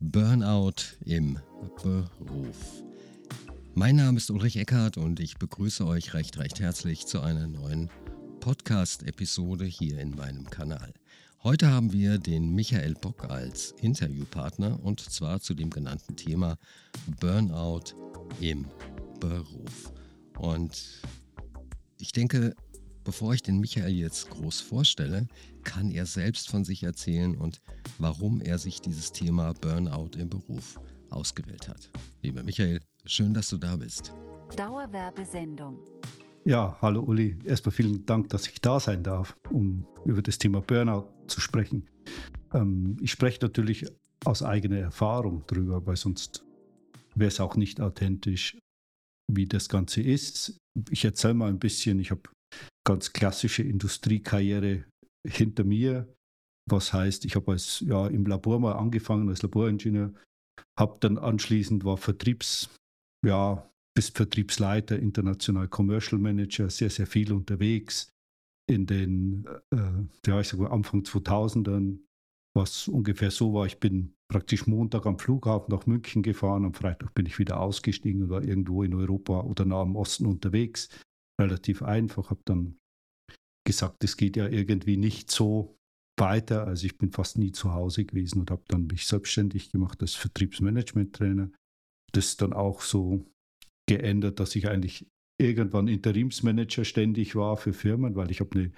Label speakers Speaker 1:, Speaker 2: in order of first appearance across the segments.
Speaker 1: Burnout im Beruf. Mein Name ist Ulrich Eckhardt und ich begrüße euch recht, recht herzlich zu einer neuen Podcast-Episode hier in meinem Kanal. Heute haben wir den Michael Bock als Interviewpartner und zwar zu dem genannten Thema Burnout im Beruf. Und ich denke, bevor ich den Michael jetzt groß vorstelle, kann er selbst von sich erzählen und warum er sich dieses Thema Burnout im Beruf ausgewählt hat. Lieber Michael, schön, dass du da bist.
Speaker 2: Dauerwerbesendung.
Speaker 3: Ja, hallo Uli. Erstmal vielen Dank, dass ich da sein darf, um über das Thema Burnout zu sprechen. Ähm, ich spreche natürlich aus eigener Erfahrung drüber, weil sonst wäre es auch nicht authentisch, wie das Ganze ist. Ich erzähle mal ein bisschen, ich habe ganz klassische Industriekarriere hinter mir. Was heißt, ich habe als ja im Labor mal angefangen als Laboringenieur, habe dann anschließend war Vertriebs, ja, bis Vertriebsleiter, international Commercial Manager, sehr, sehr viel unterwegs. In den, äh, ja, ich sage Anfang 2000ern, was ungefähr so war, ich bin praktisch Montag am Flughafen nach München gefahren, am Freitag bin ich wieder ausgestiegen und war irgendwo in Europa oder nah am Osten unterwegs relativ einfach, habe dann gesagt, es geht ja irgendwie nicht so weiter. Also ich bin fast nie zu Hause gewesen und habe dann mich selbstständig gemacht als Vertriebsmanagement-Trainer. Das dann auch so geändert, dass ich eigentlich irgendwann Interimsmanager ständig war für Firmen, weil ich habe eine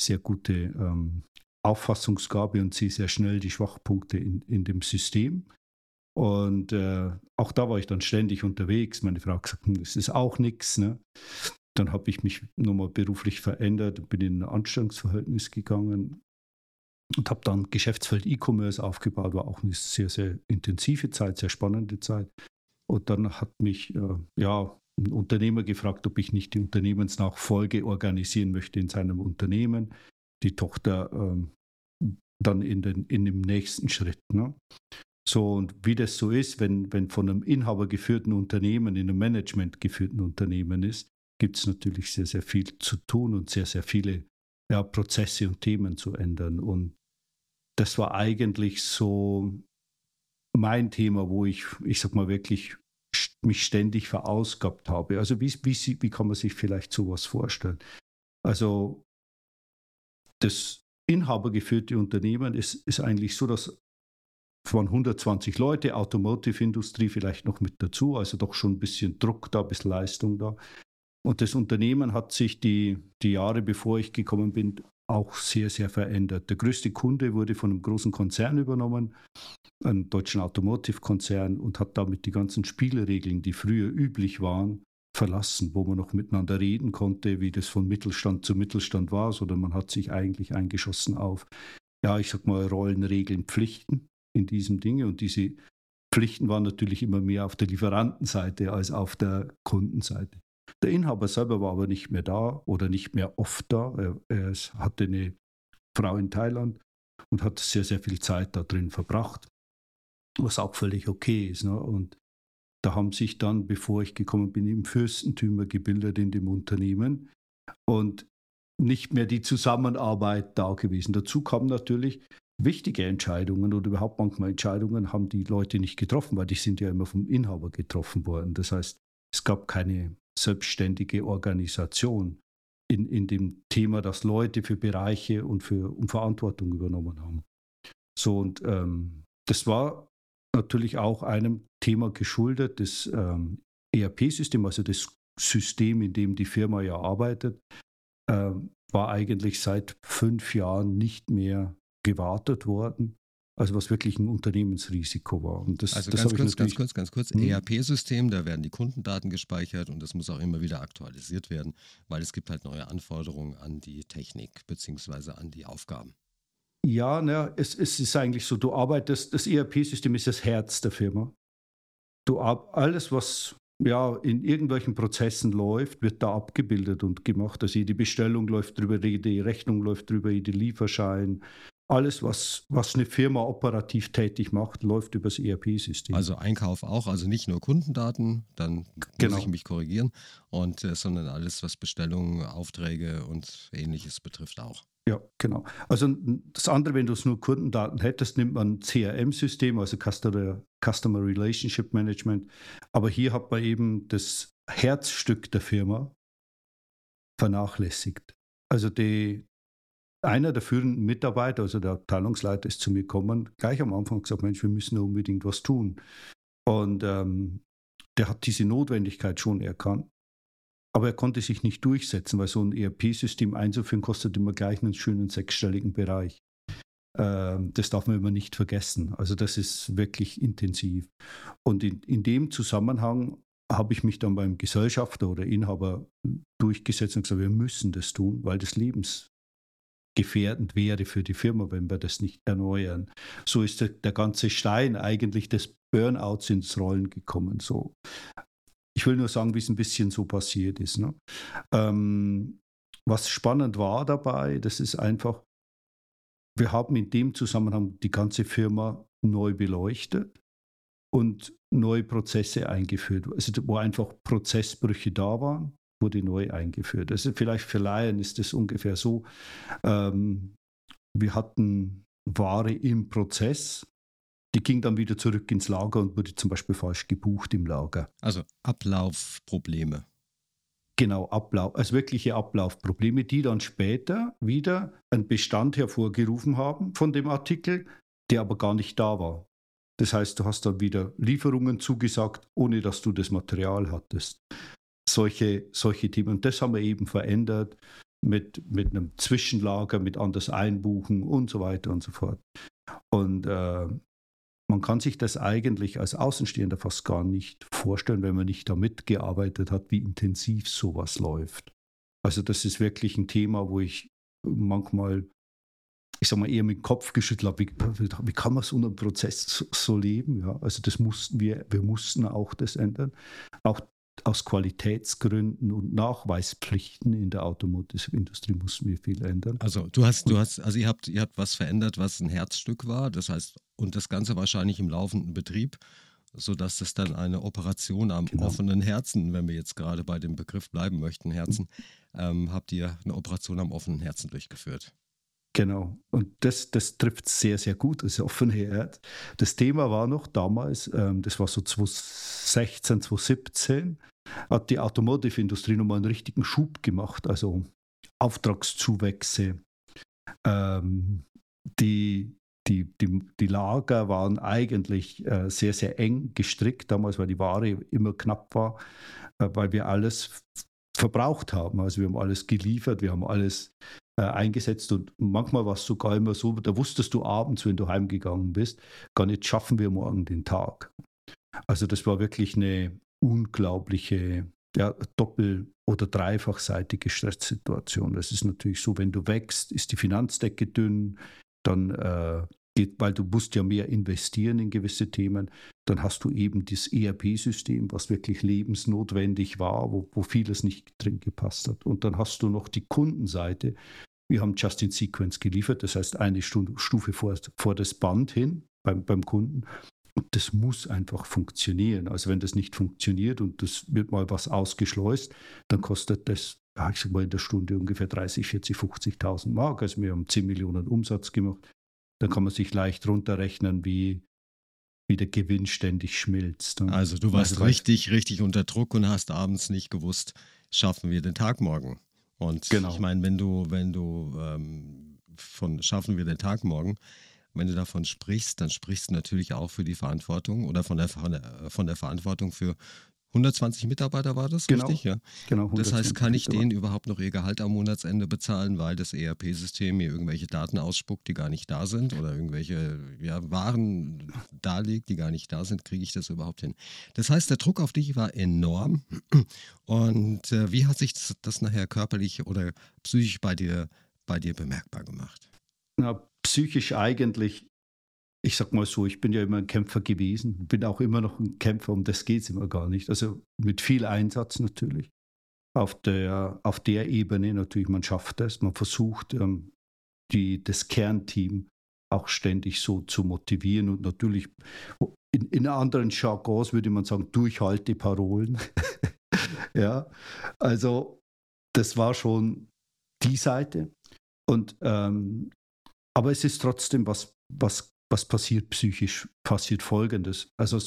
Speaker 3: sehr gute ähm, Auffassungsgabe und sehe sehr schnell die Schwachpunkte in, in dem System. Und äh, auch da war ich dann ständig unterwegs. Meine Frau hat gesagt, hm, das ist auch nichts. Ne? Dann habe ich mich nochmal beruflich verändert, bin in ein Anstellungsverhältnis gegangen und habe dann Geschäftsfeld E-Commerce aufgebaut, war auch eine sehr, sehr intensive Zeit, sehr spannende Zeit. Und dann hat mich äh, ja, ein Unternehmer gefragt, ob ich nicht die Unternehmensnachfolge organisieren möchte in seinem Unternehmen. Die Tochter äh, dann in, den, in dem nächsten Schritt. Ne? So, und wie das so ist, wenn, wenn von einem Inhaber geführten Unternehmen in einem Management geführten Unternehmen ist, gibt es natürlich sehr, sehr viel zu tun und sehr, sehr viele ja, Prozesse und Themen zu ändern. Und das war eigentlich so mein Thema, wo ich, ich sag mal, wirklich mich ständig verausgabt habe. Also wie, wie, wie kann man sich vielleicht sowas vorstellen? Also das inhabergeführte Unternehmen ist, ist eigentlich so, dass von 120 Leute, Automotive-Industrie vielleicht noch mit dazu, also doch schon ein bisschen Druck da, ein bisschen Leistung da. Und das Unternehmen hat sich die, die Jahre, bevor ich gekommen bin, auch sehr, sehr verändert. Der größte Kunde wurde von einem großen Konzern übernommen, einem deutschen Automotive-Konzern, und hat damit die ganzen Spielregeln, die früher üblich waren, verlassen, wo man noch miteinander reden konnte, wie das von Mittelstand zu Mittelstand war, sondern man hat sich eigentlich eingeschossen auf, ja, ich sag mal, Rollen, Regeln, Pflichten in diesem Dinge. Und diese Pflichten waren natürlich immer mehr auf der Lieferantenseite als auf der Kundenseite. Der Inhaber selber war aber nicht mehr da oder nicht mehr oft da. Er, er hatte eine Frau in Thailand und hat sehr, sehr viel Zeit da drin verbracht, was auch völlig okay ist. Ne? Und da haben sich dann, bevor ich gekommen bin, im Fürstentümer gebildet in dem Unternehmen und nicht mehr die Zusammenarbeit da gewesen. Dazu kamen natürlich wichtige Entscheidungen oder überhaupt manchmal Entscheidungen haben die Leute nicht getroffen, weil die sind ja immer vom Inhaber getroffen worden. Das heißt, es gab keine selbstständige Organisation in, in dem Thema, dass Leute für Bereiche und für um Verantwortung übernommen haben. So, und ähm, das war natürlich auch einem Thema geschuldet, das ähm, ERP-System, also das System, in dem die Firma ja arbeitet, ähm, war eigentlich seit fünf Jahren nicht mehr gewartet worden. Also was wirklich ein Unternehmensrisiko war.
Speaker 1: Und das, also das ganz, kurz, ganz kurz, ganz kurz, hm? ERP-System, da werden die Kundendaten gespeichert und das muss auch immer wieder aktualisiert werden, weil es gibt halt neue Anforderungen an die Technik bzw. an die Aufgaben.
Speaker 3: Ja, na, es, es ist eigentlich so, du arbeitest, das ERP-System ist das Herz der Firma. Du alles, was ja, in irgendwelchen Prozessen läuft, wird da abgebildet und gemacht. Also jede Bestellung läuft drüber, jede Rechnung läuft drüber, jede Lieferschein, alles, was, was eine Firma operativ tätig macht, läuft über das ERP-System.
Speaker 1: Also Einkauf auch, also nicht nur Kundendaten, dann genau. muss ich mich korrigieren, und, äh, sondern alles, was Bestellungen, Aufträge und ähnliches betrifft auch.
Speaker 3: Ja, genau. Also das andere, wenn du es nur Kundendaten hättest, nimmt man CRM-System, also Customer, Customer Relationship Management. Aber hier hat man eben das Herzstück der Firma vernachlässigt. Also die, einer der führenden Mitarbeiter, also der Abteilungsleiter, ist zu mir gekommen, gleich am Anfang gesagt, Mensch, wir müssen unbedingt was tun. Und ähm, der hat diese Notwendigkeit schon erkannt. Aber er konnte sich nicht durchsetzen, weil so ein ERP-System einzuführen kostet immer gleich einen schönen sechsstelligen Bereich. Ähm, das darf man immer nicht vergessen. Also das ist wirklich intensiv. Und in, in dem Zusammenhang habe ich mich dann beim Gesellschafter oder Inhaber durchgesetzt und gesagt, wir müssen das tun, weil das lebensgefährdend wäre für die Firma, wenn wir das nicht erneuern. So ist der, der ganze Stein eigentlich des Burnouts ins Rollen gekommen. So. Ich will nur sagen, wie es ein bisschen so passiert ist. Ne? Ähm, was spannend war dabei, das ist einfach, wir haben in dem Zusammenhang die ganze Firma neu beleuchtet und neue Prozesse eingeführt. Also wo einfach Prozessbrüche da waren, wurde neu eingeführt. Also vielleicht für Laien ist es ungefähr so, ähm, wir hatten Ware im Prozess, die ging dann wieder zurück ins Lager und wurde zum Beispiel falsch gebucht im Lager.
Speaker 1: Also Ablaufprobleme.
Speaker 3: Genau, Ablauf, also wirkliche Ablaufprobleme, die dann später wieder einen Bestand hervorgerufen haben von dem Artikel, der aber gar nicht da war. Das heißt, du hast dann wieder Lieferungen zugesagt, ohne dass du das Material hattest. Solche, solche Themen. Und das haben wir eben verändert mit, mit einem Zwischenlager, mit anders einbuchen und so weiter und so fort. Und äh, man kann sich das eigentlich als Außenstehender fast gar nicht vorstellen, wenn man nicht damit gearbeitet hat, wie intensiv sowas läuft. Also das ist wirklich ein Thema, wo ich manchmal ich sag mal, eher mit dem Kopf geschüttelt habe, wie, wie, kann man so einen Prozess so, so, leben? Ja, also das mussten wir, wir mussten auch das ändern. Auch aus Qualitätsgründen und Nachweispflichten in der Automotive-Industrie mussten wir viel ändern.
Speaker 1: Also du hast, du hast, also ihr habt, ihr habt was verändert, was ein Herzstück war, das heißt, und das Ganze wahrscheinlich im laufenden Betrieb, sodass es dann eine Operation am genau. offenen Herzen, wenn wir jetzt gerade bei dem Begriff bleiben möchten, Herzen, ähm, habt ihr eine Operation am offenen Herzen durchgeführt.
Speaker 3: Genau. Und das, das trifft sehr, sehr gut, das offene Herz. Das Thema war noch damals, ähm, das war so 2016, 2017, hat die Automotive-Industrie nochmal einen richtigen Schub gemacht, also Auftragszuwächse. Ähm, die, die, die, die Lager waren eigentlich äh, sehr, sehr eng gestrickt damals, weil die Ware immer knapp war, äh, weil wir alles verbraucht haben. Also wir haben alles geliefert, wir haben alles äh, eingesetzt und manchmal war es sogar immer so, da wusstest du abends, wenn du heimgegangen bist, gar nicht schaffen wir morgen den Tag. Also das war wirklich eine unglaubliche ja, doppel- oder dreifachseitige Stresssituation. Das ist natürlich so, wenn du wächst, ist die Finanzdecke dünn, dann äh, geht, weil du musst ja mehr investieren in gewisse Themen, dann hast du eben das ERP-System, was wirklich lebensnotwendig war, wo, wo vieles nicht drin gepasst hat. Und dann hast du noch die Kundenseite. Wir haben Just-in-Sequence geliefert, das heißt eine Stufe vor, vor das Band hin beim, beim Kunden. Und das muss einfach funktionieren. Also wenn das nicht funktioniert und das wird mal was ausgeschleust, dann kostet das, ich sag mal, in der Stunde ungefähr 30, 40, 50.000 Mark. Also wir haben 10 Millionen Umsatz gemacht dann kann man sich leicht runterrechnen, wie, wie der Gewinn ständig schmilzt.
Speaker 1: Und also du warst richtig, richtig unter Druck und hast abends nicht gewusst, schaffen wir den Tag morgen. Und genau. ich meine, wenn du, wenn du ähm, von schaffen wir den Tag morgen, wenn du davon sprichst, dann sprichst du natürlich auch für die Verantwortung oder von der, von der, von der Verantwortung für, 120 Mitarbeiter war das,
Speaker 3: genau,
Speaker 1: richtig?
Speaker 3: Ja. Genau,
Speaker 1: das heißt, kann ich denen überhaupt noch ihr Gehalt am Monatsende bezahlen, weil das ERP-System mir irgendwelche Daten ausspuckt, die gar nicht da sind oder irgendwelche ja, Waren darlegt, die gar nicht da sind, kriege ich das überhaupt hin? Das heißt, der Druck auf dich war enorm. Und äh, wie hat sich das, das, nachher körperlich oder psychisch bei dir, bei dir bemerkbar gemacht?
Speaker 3: Na, psychisch eigentlich ich sag mal so, ich bin ja immer ein Kämpfer gewesen, bin auch immer noch ein Kämpfer, um das geht es immer gar nicht. Also mit viel Einsatz natürlich. Auf der, auf der Ebene natürlich, man schafft es, man versucht, ähm, die, das Kernteam auch ständig so zu motivieren und natürlich in, in anderen Jargons würde man sagen, Durchhalteparolen. ja, also das war schon die Seite. Und ähm, aber es ist trotzdem was, was, was passiert psychisch, passiert folgendes. Also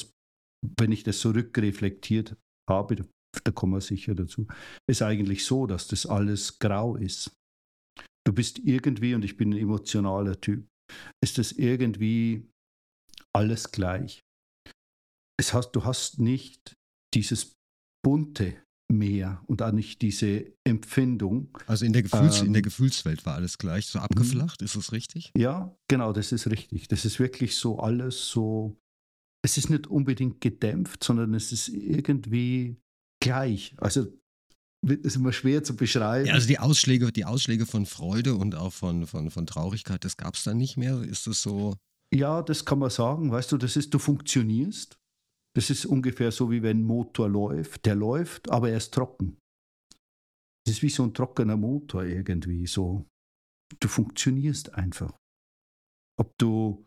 Speaker 3: wenn ich das zurückreflektiert habe, da, da kommen wir sicher dazu, ist eigentlich so, dass das alles grau ist. Du bist irgendwie, und ich bin ein emotionaler Typ, ist das irgendwie alles gleich. Es hast, du hast nicht dieses bunte Meer und auch nicht diese Empfindung.
Speaker 1: Also in der, Gefühls, ähm, in der ähm, Gefühlswelt war alles gleich, so abgeflacht, ist das richtig?
Speaker 3: Ja, genau, das ist richtig. Das ist wirklich so alles so, es ist nicht unbedingt gedämpft, sondern es ist irgendwie gleich. Also ist immer schwer zu beschreiben.
Speaker 1: Ja, also die Ausschläge, die Ausschläge von Freude und auch von, von, von Traurigkeit, das gab es dann nicht mehr. Ist das so?
Speaker 3: Ja, das kann man sagen. Weißt du, das ist, du funktionierst. Das ist ungefähr so, wie wenn ein Motor läuft. Der läuft, aber er ist trocken. Das ist wie so ein trockener Motor irgendwie. So, du funktionierst einfach. Ob du,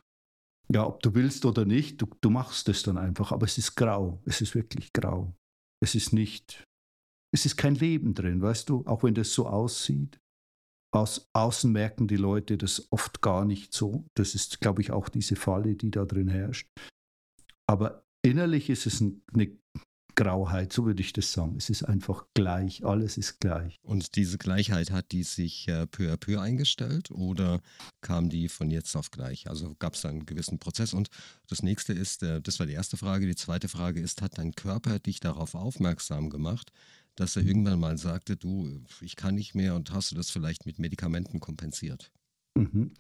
Speaker 3: ja, ob du willst oder nicht, du, du machst es dann einfach. Aber es ist grau. Es ist wirklich grau. Es ist nicht es ist kein Leben drin, weißt du, auch wenn das so aussieht. Aus außen merken die Leute das oft gar nicht so. Das ist, glaube ich, auch diese Falle, die da drin herrscht. Aber innerlich ist es eine Grauheit, so würde ich das sagen. Es ist einfach gleich, alles ist gleich.
Speaker 1: Und diese Gleichheit hat die sich äh, peu à peu eingestellt oder kam die von jetzt auf gleich? Also gab es da einen gewissen Prozess? Und das nächste ist, äh, das war die erste Frage, die zweite Frage ist, hat dein Körper dich darauf aufmerksam gemacht, dass er irgendwann mal sagte, du, ich kann nicht mehr und hast du das vielleicht mit Medikamenten kompensiert?
Speaker 3: Mhm.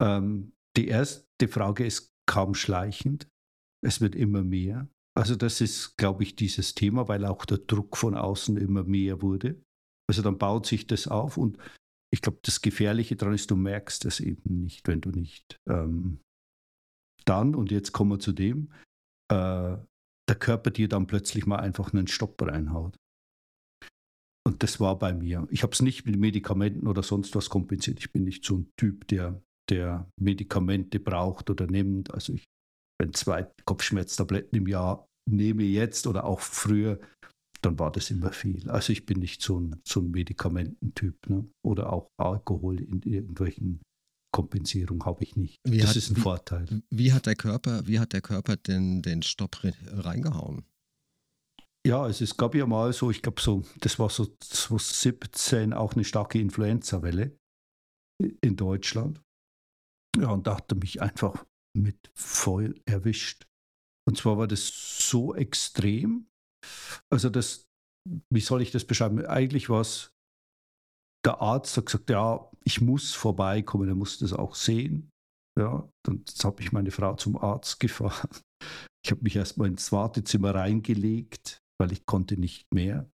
Speaker 3: Ähm, die erste Frage ist kaum schleichend. Es wird immer mehr. Also das ist, glaube ich, dieses Thema, weil auch der Druck von außen immer mehr wurde. Also dann baut sich das auf und ich glaube, das Gefährliche daran ist, du merkst es eben nicht, wenn du nicht ähm, dann, und jetzt kommen wir zu dem, äh, der Körper dir dann plötzlich mal einfach einen Stopp reinhaut. Und das war bei mir. Ich habe es nicht mit Medikamenten oder sonst was kompensiert. Ich bin nicht so ein Typ, der, der Medikamente braucht oder nimmt. Also ich, wenn zwei Kopfschmerztabletten im Jahr nehme jetzt oder auch früher, dann war das immer viel. Also ich bin nicht so ein, so ein Medikamententyp. Ne? Oder auch Alkohol in irgendwelchen Kompensierungen habe ich nicht.
Speaker 1: Wie das hat, ist ein wie, Vorteil. Wie hat der Körper, wie hat der Körper denn den Stopp reingehauen?
Speaker 3: Ja, also es gab ja mal so, ich glaube so, das war so 2017 auch eine starke Influenza-Welle in Deutschland. Ja, und da hat er mich einfach mit voll erwischt. Und zwar war das so extrem. Also das, wie soll ich das beschreiben? Eigentlich war es, der Arzt hat gesagt, ja, ich muss vorbeikommen, er muss das auch sehen. Ja, dann habe ich meine Frau zum Arzt gefahren. Ich habe mich erstmal ins Wartezimmer reingelegt weil ich konnte nicht mehr.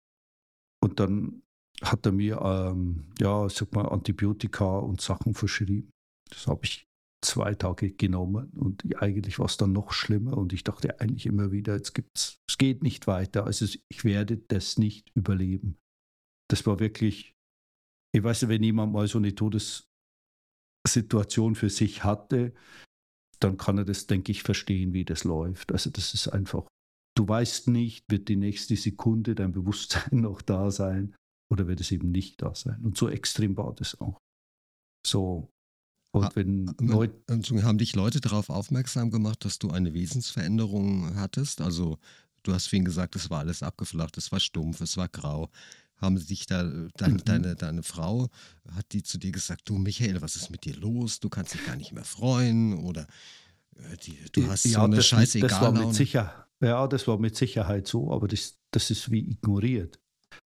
Speaker 3: Und dann hat er mir, ähm, ja, sag mal, Antibiotika und Sachen verschrieben. Das habe ich zwei Tage genommen und eigentlich war es dann noch schlimmer und ich dachte eigentlich immer wieder, jetzt gibt's, es geht nicht weiter, also ich werde das nicht überleben. Das war wirklich, ich weiß nicht, wenn jemand mal so eine Todessituation für sich hatte, dann kann er das, denke ich, verstehen, wie das läuft. Also das ist einfach Du weißt nicht, wird die nächste Sekunde dein Bewusstsein noch da sein oder wird es eben nicht da sein. Und so extrem war das auch. So. Und wenn
Speaker 1: Leute. Haben dich Leute darauf aufmerksam gemacht, dass du eine Wesensveränderung hattest? Also, du hast vorhin gesagt, es war alles abgeflacht, es war stumpf, es war grau. Haben sich da, dein, mhm. deine, deine Frau, hat die zu dir gesagt, du Michael, was ist mit dir los? Du kannst dich gar nicht mehr freuen oder äh, die, du hast ja, so eine das, scheiße
Speaker 3: das war mit Sicherheit ja, das war mit Sicherheit so, aber das, das ist wie ignoriert.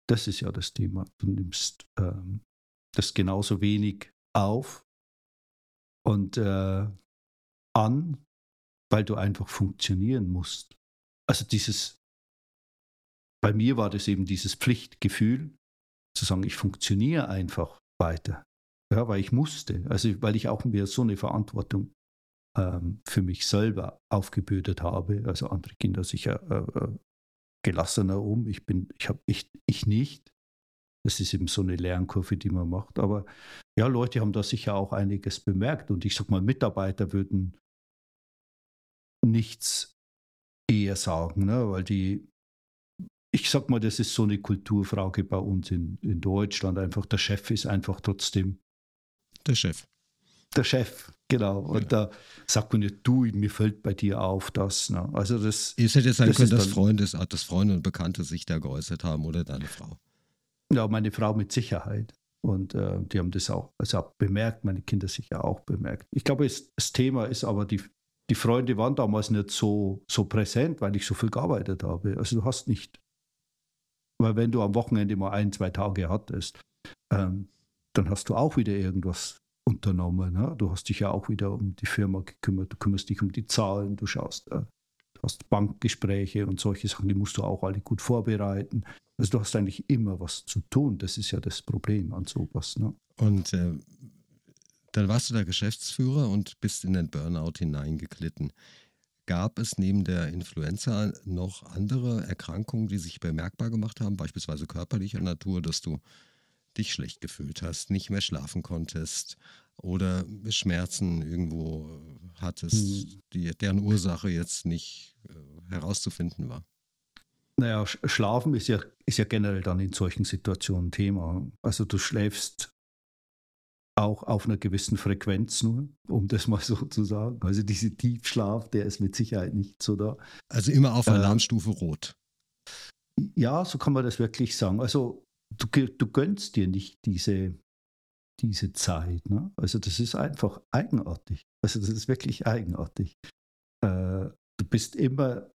Speaker 3: Das ist ja das Thema. Du nimmst ähm, das genauso wenig auf und äh, an, weil du einfach funktionieren musst. Also dieses, bei mir war das eben dieses Pflichtgefühl, zu sagen, ich funktioniere einfach weiter. Ja, weil ich musste, also weil ich auch mir so eine Verantwortung ähm, für mich selber aufgebürdet habe. Also andere Kinder sicher äh, äh, gelassener um. Ich bin, ich habe ich, ich nicht. Das ist eben so eine Lernkurve, die man macht. Aber ja, Leute haben da sicher auch einiges bemerkt. Und ich sag mal, Mitarbeiter würden nichts eher sagen, ne? weil die, ich sag mal, das ist so eine Kulturfrage bei uns in, in Deutschland. Einfach der Chef ist einfach trotzdem
Speaker 1: Der Chef.
Speaker 3: Der Chef, genau. Und ja. da sagt man nicht, du, mir fällt bei dir auf das. Ne? Also das.
Speaker 1: Es hätte sein das können, dass Freunde, dass Freunde und Bekannte sich da geäußert haben oder deine Frau.
Speaker 3: Ja, meine Frau mit Sicherheit. Und äh, die haben das auch, also auch bemerkt, meine Kinder sicher auch bemerkt. Ich glaube, es, das Thema ist aber, die, die Freunde waren damals nicht so, so präsent, weil ich so viel gearbeitet habe. Also du hast nicht, weil wenn du am Wochenende mal ein, zwei Tage hattest, ähm, dann hast du auch wieder irgendwas unternommen. Ne? Du hast dich ja auch wieder um die Firma gekümmert, du kümmerst dich um die Zahlen, du schaust, äh, du hast Bankgespräche und solche Sachen, die musst du auch alle gut vorbereiten. Also du hast eigentlich immer was zu tun. Das ist ja das Problem an sowas. Ne?
Speaker 1: Und äh, dann warst du der Geschäftsführer und bist in den Burnout hineingeglitten. Gab es neben der Influenza noch andere Erkrankungen, die sich bemerkbar gemacht haben, beispielsweise körperlicher Natur, dass du dich schlecht gefühlt hast, nicht mehr schlafen konntest oder Schmerzen irgendwo hattest, hm. die, deren Ursache jetzt nicht äh, herauszufinden war?
Speaker 3: Naja, Schlafen ist ja, ist ja generell dann in solchen Situationen Thema. Also du schläfst auch auf einer gewissen Frequenz nur, um das mal so zu sagen. Also dieser Tiefschlaf, der ist mit Sicherheit nicht so da.
Speaker 1: Also immer auf Alarmstufe äh, rot.
Speaker 3: Ja, so kann man das wirklich sagen. Also du, du gönnst dir nicht diese, diese Zeit. Ne? Also das ist einfach eigenartig. Also das ist wirklich eigenartig. Äh, du bist immer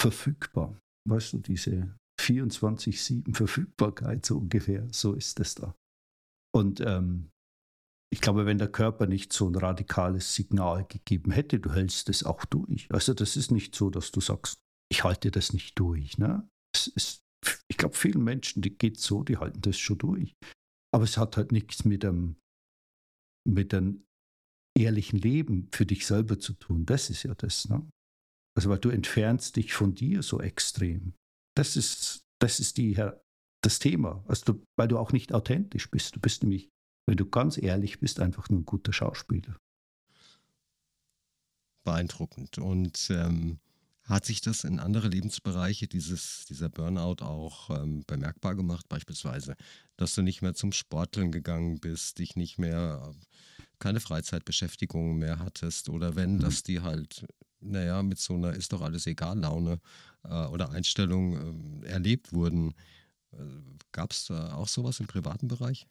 Speaker 3: verfügbar weißt du, diese 24-7 Verfügbarkeit so ungefähr, so ist es da. Und ähm, ich glaube, wenn der Körper nicht so ein radikales Signal gegeben hätte, du hältst es auch durch. Also das ist nicht so, dass du sagst, ich halte das nicht durch. Ne? Ist, ich glaube, vielen Menschen, die geht so, die halten das schon durch. Aber es hat halt nichts mit einem, mit einem ehrlichen Leben für dich selber zu tun. Das ist ja das. Ne? Also weil du entfernst dich von dir so extrem. Das ist, das ist die, das Thema. Also weil du auch nicht authentisch bist. Du bist nämlich, wenn du ganz ehrlich bist, einfach nur ein guter Schauspieler.
Speaker 1: Beeindruckend. Und ähm, hat sich das in andere Lebensbereiche, dieses, dieser Burnout auch ähm, bemerkbar gemacht? Beispielsweise, dass du nicht mehr zum Sporteln gegangen bist, dich nicht mehr, keine Freizeitbeschäftigung mehr hattest oder wenn, mhm. dass die halt naja, mit so einer ist doch alles egal Laune äh, oder Einstellung äh, erlebt wurden. Äh, Gab es da auch sowas im privaten Bereich?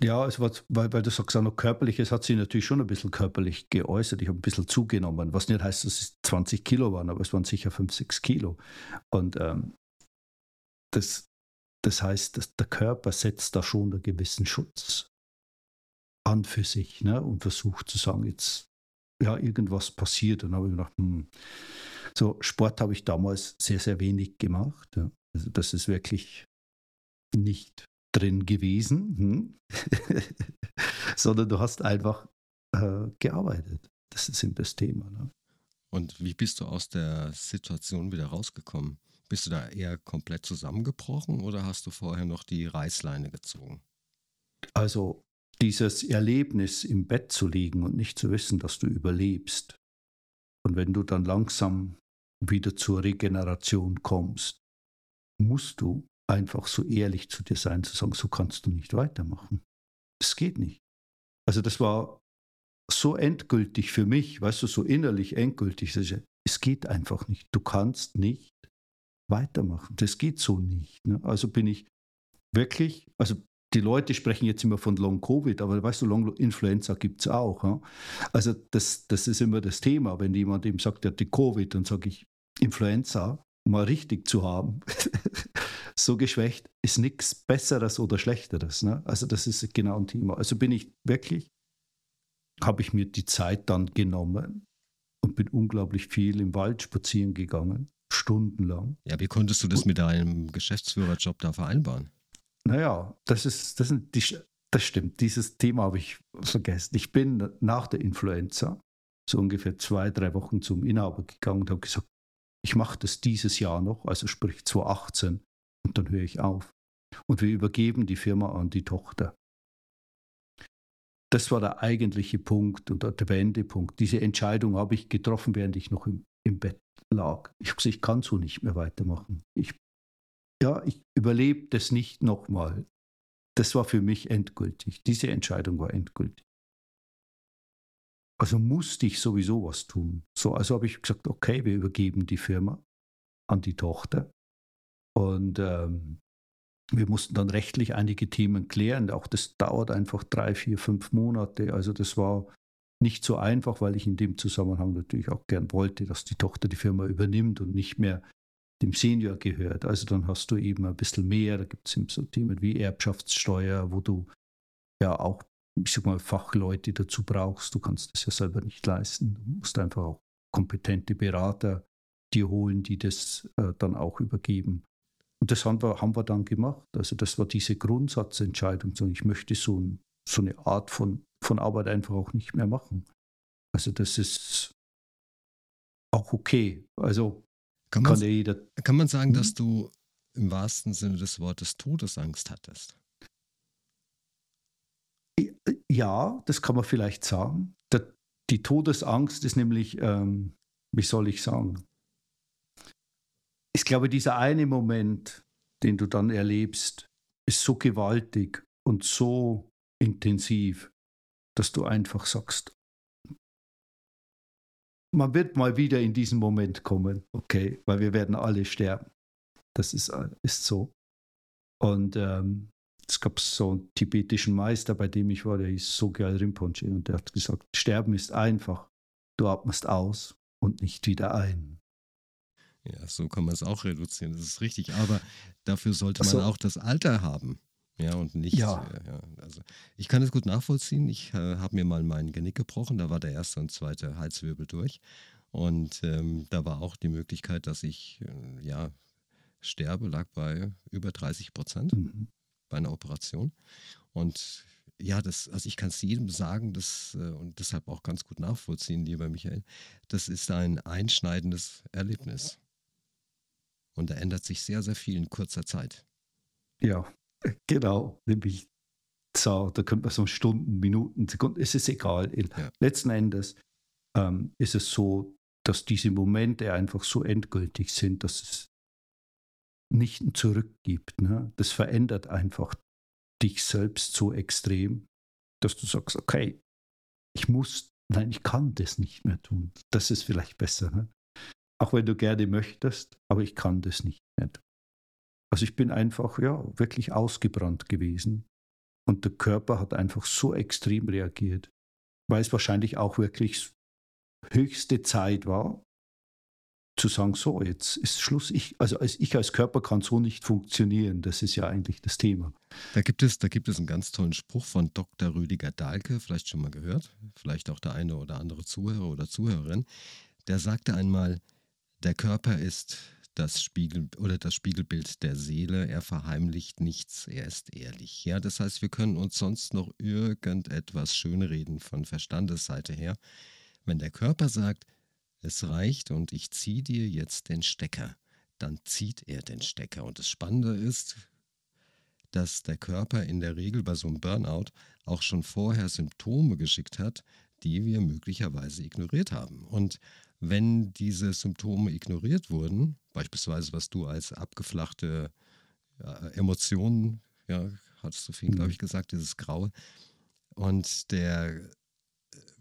Speaker 3: Ja, es war, weil, weil du sagst auch noch körperlich, es hat sich natürlich schon ein bisschen körperlich geäußert. Ich habe ein bisschen zugenommen, was nicht heißt, dass es 20 Kilo waren, aber es waren sicher 5, 6 Kilo. Und ähm, das, das heißt, dass der Körper setzt da schon einen gewissen Schutz an für sich ne? und versucht zu sagen, jetzt ja, irgendwas passiert. Und habe ich gedacht, hm. so Sport habe ich damals sehr, sehr wenig gemacht. Ja. Also das ist wirklich nicht drin gewesen, hm. sondern du hast einfach äh, gearbeitet. Das ist eben das Thema. Ne?
Speaker 1: Und wie bist du aus der Situation wieder rausgekommen? Bist du da eher komplett zusammengebrochen oder hast du vorher noch die Reißleine gezogen?
Speaker 3: Also dieses Erlebnis im Bett zu liegen und nicht zu wissen, dass du überlebst. Und wenn du dann langsam wieder zur Regeneration kommst, musst du einfach so ehrlich zu dir sein, zu sagen, so kannst du nicht weitermachen. Es geht nicht. Also das war so endgültig für mich, weißt du, so innerlich endgültig. Es geht einfach nicht. Du kannst nicht weitermachen. Das geht so nicht. Ne? Also bin ich wirklich, also die Leute sprechen jetzt immer von Long Covid, aber weißt du, Long Influenza gibt es auch. Ja? Also das, das ist immer das Thema. Wenn jemand eben sagt, er hat die Covid, dann sage ich, Influenza mal richtig zu haben, so geschwächt, ist nichts Besseres oder Schlechteres. Ne? Also das ist genau ein Thema. Also bin ich wirklich, habe ich mir die Zeit dann genommen und bin unglaublich viel im Wald spazieren gegangen, stundenlang.
Speaker 1: Ja, wie konntest du das mit deinem Geschäftsführerjob da vereinbaren?
Speaker 3: Naja, das ist, das, sind die, das stimmt. Dieses Thema habe ich vergessen. Ich bin nach der Influenza so ungefähr zwei, drei Wochen zum Inhaber gegangen und habe gesagt, ich mache das dieses Jahr noch, also sprich 2018, und dann höre ich auf. Und wir übergeben die Firma an die Tochter. Das war der eigentliche Punkt und der Wendepunkt. Diese Entscheidung habe ich getroffen, während ich noch im, im Bett lag. Ich habe gesagt, ich kann so nicht mehr weitermachen. Ich ja, ich überlebe das nicht nochmal. das war für mich endgültig. Diese Entscheidung war endgültig. Also musste ich sowieso was tun. So, also habe ich gesagt, okay, wir übergeben die Firma an die Tochter. Und ähm, wir mussten dann rechtlich einige Themen klären. Auch das dauert einfach drei, vier, fünf Monate. Also das war nicht so einfach, weil ich in dem Zusammenhang natürlich auch gern wollte, dass die Tochter die Firma übernimmt und nicht mehr dem Senior gehört. Also dann hast du eben ein bisschen mehr. Da gibt es eben so Themen wie Erbschaftssteuer, wo du ja auch, ich sag mal, Fachleute dazu brauchst. Du kannst das ja selber nicht leisten. Du musst einfach auch kompetente Berater dir holen, die das äh, dann auch übergeben. Und das haben wir, haben wir dann gemacht. Also das war diese Grundsatzentscheidung. Ich möchte so, ein, so eine Art von, von Arbeit einfach auch nicht mehr machen. Also das ist auch okay. Also
Speaker 1: kann man, kann, jeder, kann man sagen, hm? dass du im wahrsten Sinne des Wortes Todesangst hattest?
Speaker 3: Ja, das kann man vielleicht sagen. Die Todesangst ist nämlich, ähm, wie soll ich sagen, ich glaube, dieser eine Moment, den du dann erlebst, ist so gewaltig und so intensiv, dass du einfach sagst, man wird mal wieder in diesen Moment kommen, okay, weil wir werden alle sterben. Das ist, ist so. Und ähm, es gab so einen tibetischen Meister, bei dem ich war, der hieß Sogyal Rinpoche und der hat gesagt, Sterben ist einfach. Du atmest aus und nicht wieder ein.
Speaker 1: Ja, so kann man es auch reduzieren, das ist richtig. Aber dafür sollte man so. auch das Alter haben. Ja, und nicht.
Speaker 3: Ja.
Speaker 1: Äh, ja also ich kann es gut nachvollziehen. Ich äh, habe mir mal meinen Genick gebrochen. Da war der erste und zweite Halswirbel durch. Und ähm, da war auch die Möglichkeit, dass ich äh, ja sterbe, lag bei über 30 Prozent mhm. bei einer Operation. Und ja, das, also ich kann es jedem sagen, das, äh, und deshalb auch ganz gut nachvollziehen, lieber Michael, das ist ein einschneidendes Erlebnis. Und da ändert sich sehr, sehr viel in kurzer Zeit.
Speaker 3: Ja, genau. Nämlich so, da könnte man so Stunden, Minuten, Sekunden, es ist egal. Ja. Letzten Endes ähm, ist es so, dass diese Momente einfach so endgültig sind, dass es nicht ein Zurück gibt. Ne? Das verändert einfach dich selbst so extrem, dass du sagst, okay, ich muss, nein, ich kann das nicht mehr tun. Das ist vielleicht besser. Ne? Auch wenn du gerne möchtest, aber ich kann das nicht mehr. Also ich bin einfach, ja, wirklich ausgebrannt gewesen. Und der Körper hat einfach so extrem reagiert, weil es wahrscheinlich auch wirklich höchste Zeit war, zu sagen, so, jetzt ist Schluss. Ich, also als ich als Körper kann so nicht funktionieren. Das ist ja eigentlich das Thema.
Speaker 1: Da gibt es, da gibt es einen ganz tollen Spruch von Dr. Rüdiger Dahlke, vielleicht schon mal gehört, vielleicht auch der eine oder andere Zuhörer oder Zuhörerin. Der sagte einmal, der Körper ist das Spiegel oder das Spiegelbild der Seele. Er verheimlicht nichts, er ist ehrlich. Ja, das heißt, wir können uns sonst noch irgendetwas schönreden von Verstandesseite her. Wenn der Körper sagt, es reicht und ich ziehe dir jetzt den Stecker, dann zieht er den Stecker. Und das Spannende ist, dass der Körper in der Regel bei so einem Burnout auch schon vorher Symptome geschickt hat, die wir möglicherweise ignoriert haben. Und wenn diese Symptome ignoriert wurden, beispielsweise was du als abgeflachte ja, Emotionen, ja, hattest du viel, glaube ich, mhm. gesagt, dieses Graue. Und der,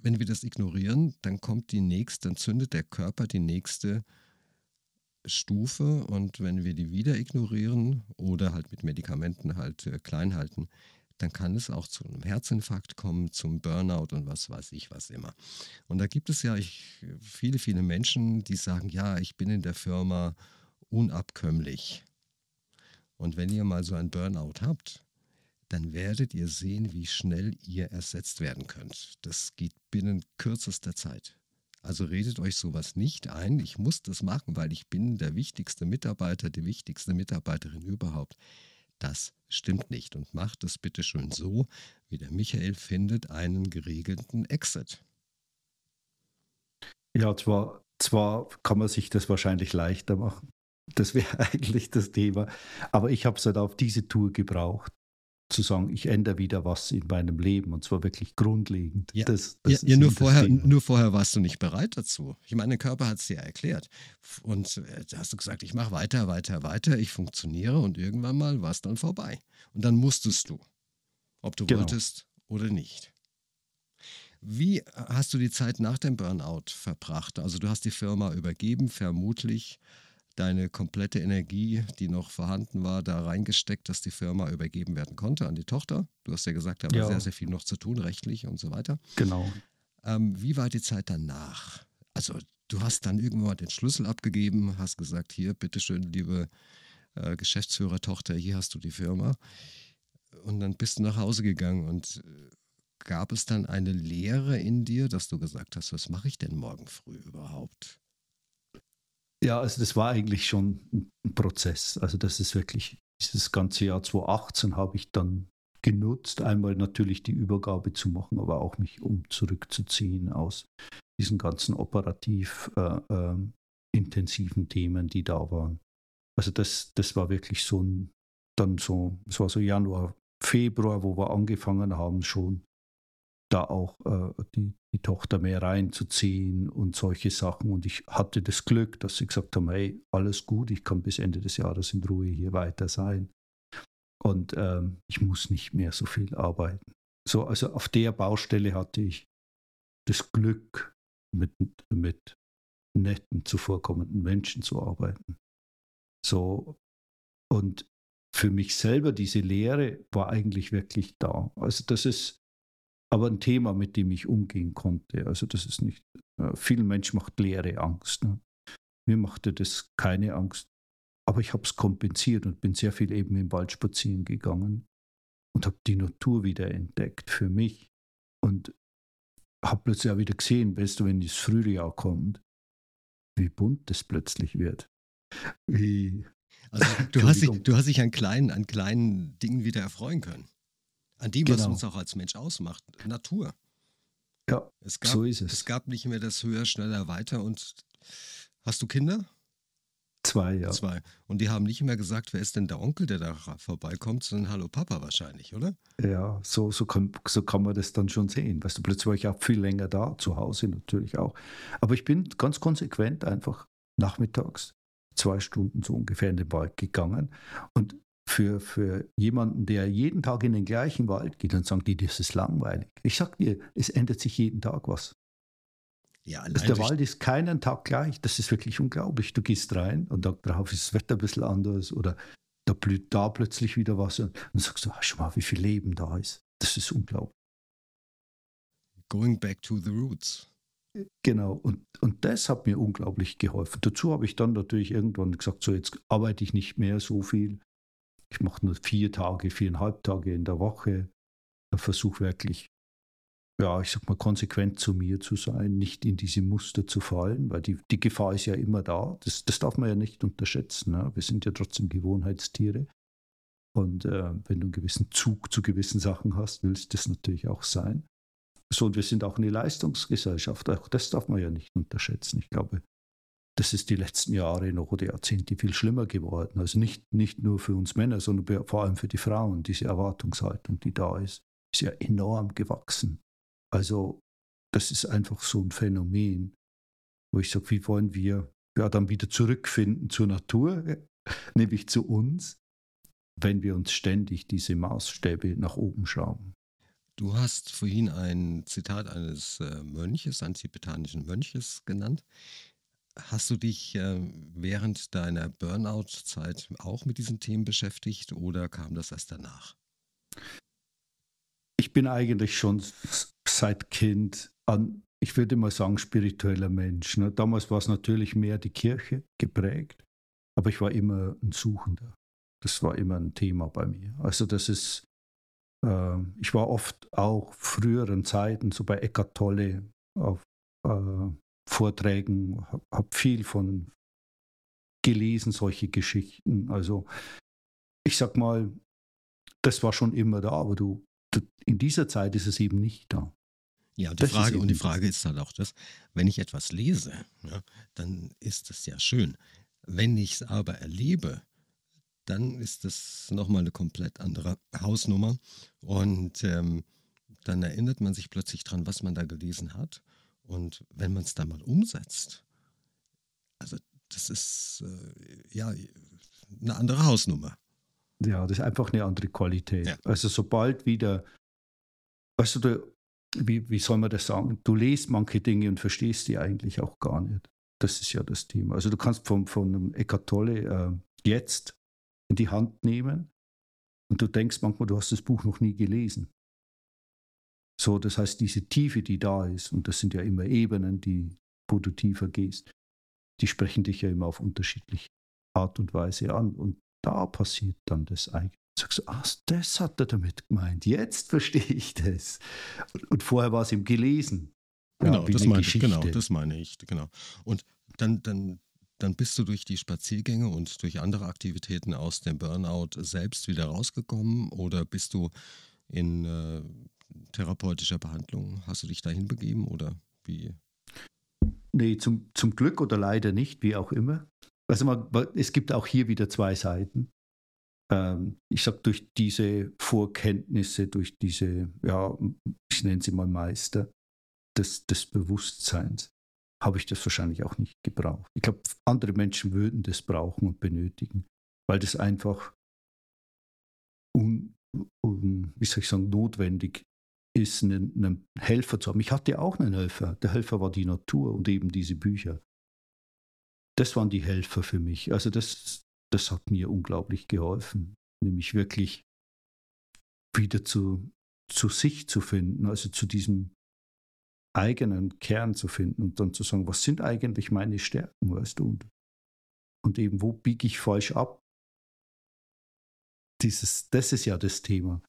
Speaker 1: wenn wir das ignorieren, dann kommt die nächste, dann zündet der Körper die nächste Stufe und wenn wir die wieder ignorieren oder halt mit Medikamenten halt äh, klein halten, dann kann es auch zu einem Herzinfarkt kommen, zum Burnout und was weiß ich, was immer. Und da gibt es ja ich, viele, viele Menschen, die sagen, ja, ich bin in der Firma unabkömmlich. Und wenn ihr mal so ein Burnout habt, dann werdet ihr sehen, wie schnell ihr ersetzt werden könnt. Das geht binnen kürzester Zeit. Also redet euch sowas nicht ein. Ich muss das machen, weil ich bin der wichtigste Mitarbeiter, die wichtigste Mitarbeiterin überhaupt. Das stimmt nicht und macht es bitte schön so, wie der Michael findet, einen geregelten Exit.
Speaker 3: Ja, zwar, zwar kann man sich das wahrscheinlich leichter machen. Das wäre eigentlich das Thema. Aber ich habe es halt auf diese Tour gebraucht zu sagen, ich ändere wieder was in meinem Leben und zwar wirklich grundlegend.
Speaker 1: Ja, das, das ja, ja nur, vorher, nur vorher warst du nicht bereit dazu. Ich meine, der Körper hat es dir erklärt. Und äh, da hast du gesagt, ich mache weiter, weiter, weiter, ich funktioniere und irgendwann mal war es dann vorbei. Und dann musstest du. ob du
Speaker 3: Genau.
Speaker 1: wolltest oder nicht. Wie hast du die Zeit nach dem Burnout verbracht? Also du hast die Firma übergeben, vermutlich deine komplette Energie, die noch vorhanden war, da reingesteckt, dass die Firma übergeben werden konnte an die Tochter. Du hast ja gesagt, da war
Speaker 3: Ja.
Speaker 1: sehr, sehr viel noch zu tun, rechtlich und so weiter.
Speaker 3: Genau.
Speaker 1: Ähm, wie war die Zeit danach? Also du hast dann irgendwann mal den Schlüssel abgegeben, hast gesagt, hier, bitteschön, liebe äh, Geschäftsführertochter, hier hast du die Firma. Und dann bist du nach Hause gegangen und äh, gab es dann eine Lehre in dir, dass du gesagt hast, was mache ich denn morgen früh überhaupt?
Speaker 3: Ja, also das war eigentlich schon ein- Prozess. Also das ist wirklich, dieses ganze Jahr 2018 habe ich dann genutzt, einmal natürlich die Übergabe zu machen, aber auch mich um zurückzuziehen aus diesen ganzen operativ äh, ähm, intensiven Themen, die da waren. Also das, das war wirklich so ein, dann so, es war so Januar, Februar, wo wir angefangen haben, schon da auch äh, die, die Tochter mehr reinzuziehen und solche Sachen. Und ich hatte das Glück, dass sie gesagt haben, hey, alles gut, ich kann bis Ende des Jahres in Ruhe hier weiter sein. Und ähm, ich muss nicht mehr so viel arbeiten. So, also auf der Baustelle hatte ich das Glück, mit, mit netten, zuvorkommenden Menschen zu arbeiten. So, und für mich selber, diese Lehre war eigentlich wirklich da. Also das ist aber ein Thema, mit dem ich umgehen konnte. Also das ist nicht, äh, vielen Menschen macht Lehre Angst. Ne? Mir machte das keine Angst. Aber ich habe es kompensiert und bin sehr viel eben im Wald spazieren gegangen und habe die Natur wieder entdeckt für mich. Und habe plötzlich auch wieder gesehen, weißt du, wenn das Frühjahr kommt, wie bunt das plötzlich wird. Wie,
Speaker 1: Also du hast, dich, du hast dich an kleinen, an kleinen Dingen wieder erfreuen können. An dem, was
Speaker 3: Genau.
Speaker 1: uns auch als Mensch ausmacht. Natur.
Speaker 3: ja,
Speaker 1: Es gab,
Speaker 3: so ist es.
Speaker 1: es gab nicht mehr das höher, schneller, weiter. Und hast du Kinder?
Speaker 3: Zwei, ja.
Speaker 1: Zwei. Und die haben nicht mehr gesagt, wer ist denn der Onkel, der da vorbeikommt, sondern Hallo Papa wahrscheinlich, oder?
Speaker 3: Ja, so, so, kann, so kann man das dann schon sehen. Weißt du, plötzlich war ich auch viel länger da, zu Hause natürlich auch. Aber ich bin ganz konsequent einfach nachmittags zwei Stunden so ungefähr in den Wald gegangen. Und für, für jemanden, der jeden Tag in den gleichen Wald geht, dann sagen die, das ist langweilig. Ich sag dir, es ändert sich jeden Tag was.
Speaker 1: Ja,
Speaker 3: Also der Wald ist keinen Tag gleich. Das ist wirklich unglaublich. Du gehst rein und Tag drauf ist das Wetter ein bisschen anders oder da blüht da plötzlich wieder was und dann sagst du, ah, schau mal, wie viel Leben da ist. Das ist unglaublich.
Speaker 1: going back to the roots.
Speaker 3: Genau, und, und das hat mir unglaublich geholfen. Dazu habe ich dann natürlich irgendwann gesagt, so jetzt arbeite ich nicht mehr so viel. Ich mache nur vier Tage, viereinhalb Tage in der Woche. Versuche wirklich, ja, ich sag mal, konsequent zu mir zu sein, nicht in diese Muster zu fallen, weil die, die Gefahr ist ja immer da. Das, das darf man ja nicht unterschätzen. Ne? Wir sind ja trotzdem Gewohnheitstiere. Und äh, wenn du einen gewissen Zug zu gewissen Sachen hast, willst du das natürlich auch sein. So, und wir sind auch eine Leistungsgesellschaft. Auch das darf man ja nicht unterschätzen. Ich glaube, das ist die letzten Jahre noch oder Jahrzehnte viel schlimmer geworden. Also nicht, nicht nur für uns Männer, sondern vor allem für die Frauen. Diese Erwartungshaltung, die da ist, ist ja enorm gewachsen. Also das ist einfach so ein Phänomen, wo ich sage, wie wollen wir ja dann wieder zurückfinden zur Natur, nämlich zu uns, wenn wir uns ständig diese Maßstäbe nach oben schrauben.
Speaker 1: Du hast vorhin ein Zitat eines äh, Mönches, eines tibetanischen Mönches genannt. Hast du dich äh, während deiner Burnout-Zeit auch mit diesen Themen beschäftigt oder kam das erst danach?
Speaker 3: Ich bin eigentlich schon seit Kind an, ich würde mal sagen, spiritueller Mensch. Ne? Damals war es natürlich mehr die Kirche geprägt, aber ich war immer ein Suchender. Das war immer ein Thema bei mir. Also das ist, äh, ich war oft auch früheren Zeiten, so bei Eckart Tolle auf äh, Vorträgen, habe hab viel von gelesen, solche Geschichten. Also ich sag mal, das war schon immer da, aber du, du in dieser Zeit ist es eben nicht da.
Speaker 1: Ja, und die,
Speaker 3: Das
Speaker 1: Frage, und die Frage ist halt auch das, wenn ich etwas lese, ja, dann ist das ja schön. Wenn ich es aber erlebe, dann ist das nochmal eine komplett andere Hausnummer. Und ähm, dann erinnert man sich plötzlich dran, was man da gelesen hat. Und wenn man es dann mal umsetzt, also das ist äh, ja eine andere Hausnummer.
Speaker 3: Ja, das ist einfach eine andere Qualität. Ja. Also sobald wieder, weißt du, wie, wie soll man das sagen? Du lest manche Dinge und verstehst die eigentlich auch gar nicht. Das ist ja das Thema. Also du kannst von, von einem Eckart Tolle äh, jetzt in die Hand nehmen und du denkst manchmal, du hast das Buch noch nie gelesen. So, das heißt, diese Tiefe, die da ist, und das sind ja immer Ebenen, die, wo du tiefer gehst, die sprechen dich ja immer auf unterschiedliche Art und Weise an. Und da passiert dann das eigentlich. Sagst du, ach, das hat er damit gemeint. Jetzt verstehe ich das. Und vorher war es ihm gelesen.
Speaker 1: Genau, ja, das meine ich, genau, das meine ich, genau. Und dann, dann, dann bist du durch die Spaziergänge und durch andere Aktivitäten aus dem Burnout selbst wieder rausgekommen oder bist du in äh, therapeutischer Behandlung? Hast du dich dahin begeben oder wie?
Speaker 3: Nee, zum, zum Glück oder leider nicht, wie auch immer. Also man, es gibt auch hier wieder zwei Seiten. Ähm, ich sage, durch diese Vorkenntnisse, durch diese, ja, ich nenne sie mal Meister des, des Bewusstseins, habe ich das wahrscheinlich auch nicht gebraucht. Ich glaube, andere Menschen würden das brauchen und benötigen, weil das einfach un, un, wie soll ich sagen, notwendig ist, einen, einen Helfer zu haben. Ich hatte auch einen Helfer. Der Helfer war die Natur und eben diese Bücher. Das waren die Helfer für mich. Also das, das hat mir unglaublich geholfen, nämlich wirklich wieder zu, zu sich zu finden, also zu diesem eigenen Kern zu finden und dann zu sagen, was sind eigentlich meine Stärken, weißt du? Und, und eben, wo biege ich falsch ab? Dieses, das ist ja das Thema.